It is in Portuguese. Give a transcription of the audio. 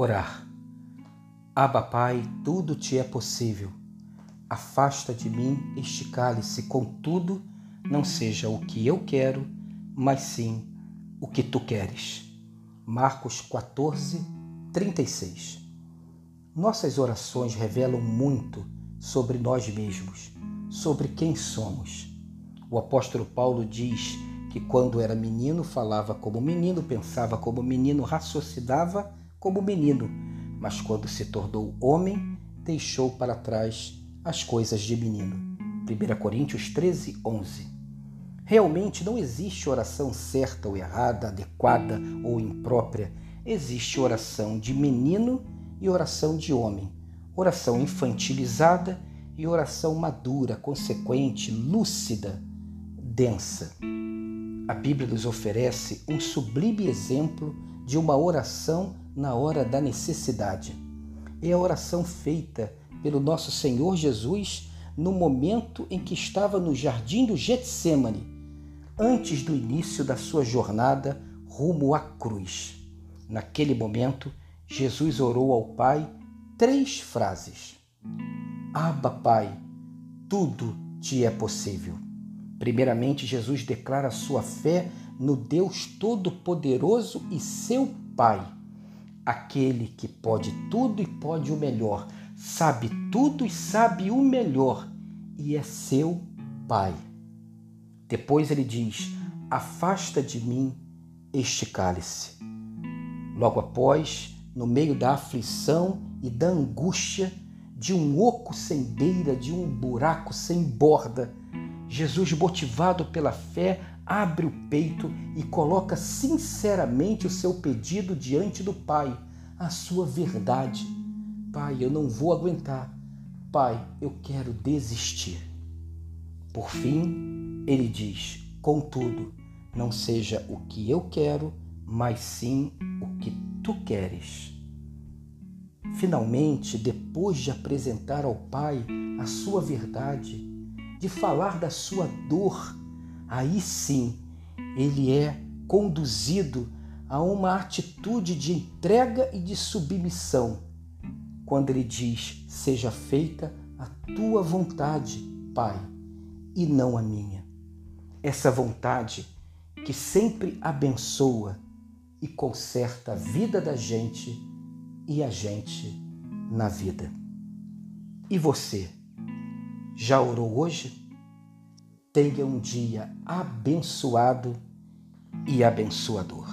Orar. Aba, Pai, tudo te é possível. Afasta de mim este cálice, contudo, não seja o que eu quero, mas sim o que tu queres. Marcos 14, 36. Nossas orações revelam muito sobre nós mesmos, sobre quem somos. O apóstolo Paulo diz que quando era menino falava como menino, pensava como menino, raciocinava como menino, mas quando se tornou homem, deixou para trás as coisas de menino. 1 Coríntios 13, 11. Realmente não existe oração certa ou errada, adequada ou imprópria. Existe oração de menino e oração de homem, oração infantilizada e oração madura, consequente, lúcida, densa. A Bíblia nos oferece um sublime exemplo de uma oração na hora da necessidade. É a oração feita pelo nosso Senhor Jesus no momento em que estava no jardim do Getsemane, antes do início da sua jornada rumo à cruz. Naquele momento, Jesus orou ao Pai três frases: Abba, Pai, tudo te é possível. Primeiramente, Jesus declara sua fé no Deus Todo-Poderoso e seu Pai, aquele que pode tudo e pode o melhor, sabe tudo e sabe o melhor e é seu Pai. Depois ele diz: Afasta de mim este cálice. Logo após, no meio da aflição e da angústia, de um oco sem beira, de um buraco sem borda, Jesus, motivado pela fé, abre o peito e coloca sinceramente o seu pedido diante do Pai, a sua verdade. Pai, eu não vou aguentar. Pai, eu quero desistir. Por fim, ele diz: Contudo, não seja o que eu quero, mas sim o que tu queres. Finalmente, depois de apresentar ao Pai a sua verdade, de falar da sua dor, aí sim ele é conduzido a uma atitude de entrega e de submissão, quando ele diz: Seja feita a tua vontade, Pai, e não a minha. Essa vontade que sempre abençoa e conserta a vida da gente e a gente na vida. E você, já orou hoje? Tenha um dia abençoado e abençoador.